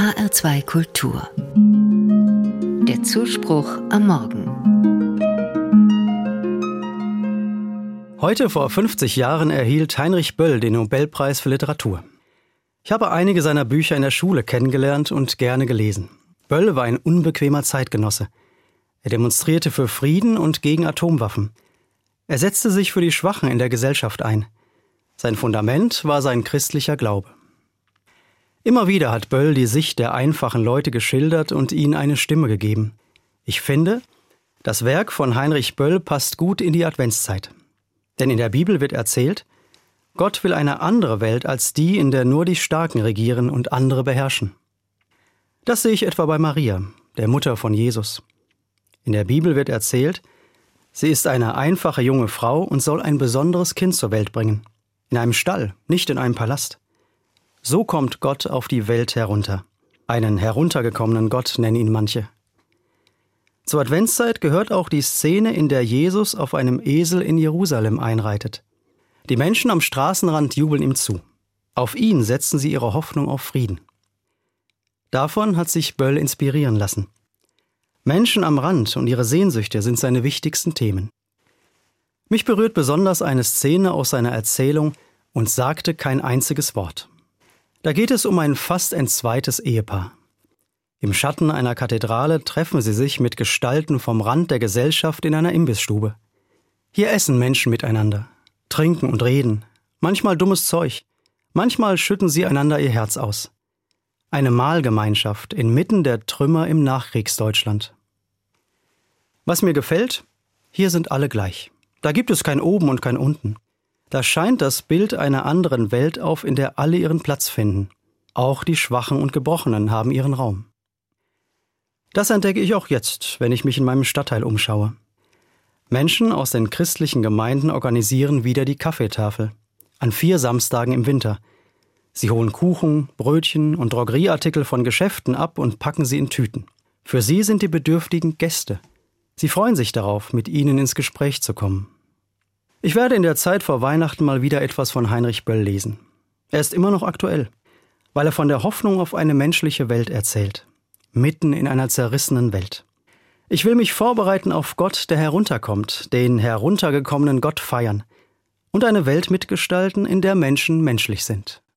HR2 Kultur. Der Zuspruch am Morgen. Heute vor 50 Jahren erhielt Heinrich Böll den Nobelpreis für Literatur. Ich habe einige seiner Bücher in der Schule kennengelernt und gerne gelesen. Böll war ein unbequemer Zeitgenosse. Er demonstrierte für Frieden und gegen Atomwaffen. Er setzte sich für die Schwachen in der Gesellschaft ein. Sein Fundament war sein christlicher Glaube. Immer wieder hat Böll die Sicht der einfachen Leute geschildert und ihnen eine Stimme gegeben. Ich finde, das Werk von Heinrich Böll passt gut in die Adventszeit. Denn in der Bibel wird erzählt, Gott will eine andere Welt als die, in der nur die Starken regieren und andere beherrschen. Das sehe ich etwa bei Maria, der Mutter von Jesus. In der Bibel wird erzählt, sie ist eine einfache junge Frau und soll ein besonderes Kind zur Welt bringen. In einem Stall, nicht in einem Palast. So kommt Gott auf die Welt herunter. Einen heruntergekommenen Gott nennen ihn manche. Zur Adventszeit gehört auch die Szene, in der Jesus auf einem Esel in Jerusalem einreitet. Die Menschen am Straßenrand jubeln ihm zu. Auf ihn setzen sie ihre Hoffnung auf Frieden. Davon hat sich Böll inspirieren lassen. Menschen am Rand und ihre Sehnsüchte sind seine wichtigsten Themen. Mich berührt besonders eine Szene aus seiner Erzählung und sagte kein einziges Wort. Da geht es um ein fast entzweites Ehepaar. Im Schatten einer Kathedrale treffen sie sich mit Gestalten vom Rand der Gesellschaft in einer Imbissstube. Hier essen Menschen miteinander, trinken und reden, manchmal dummes Zeug, manchmal schütten sie einander ihr Herz aus. Eine Mahlgemeinschaft inmitten der Trümmer im Nachkriegsdeutschland. Was mir gefällt, hier sind alle gleich. Da gibt es kein Oben und kein Unten. Da scheint das Bild einer anderen Welt auf, in der alle ihren Platz finden. Auch die Schwachen und Gebrochenen haben ihren Raum. Das entdecke ich auch jetzt, wenn ich mich in meinem Stadtteil umschaue. Menschen aus den christlichen Gemeinden organisieren wieder die Kaffeetafel. An vier Samstagen im Winter. Sie holen Kuchen, Brötchen und Drogerieartikel von Geschäften ab und packen sie in Tüten. Für sie sind die Bedürftigen Gäste. Sie freuen sich darauf, mit ihnen ins Gespräch zu kommen. Ich werde in der Zeit vor Weihnachten mal wieder etwas von Heinrich Böll lesen. Er ist immer noch aktuell, weil er von der Hoffnung auf eine menschliche Welt erzählt, mitten in einer zerrissenen Welt. Ich will mich vorbereiten auf Gott, der herunterkommt, den heruntergekommenen Gott feiern und eine Welt mitgestalten, in der Menschen menschlich sind.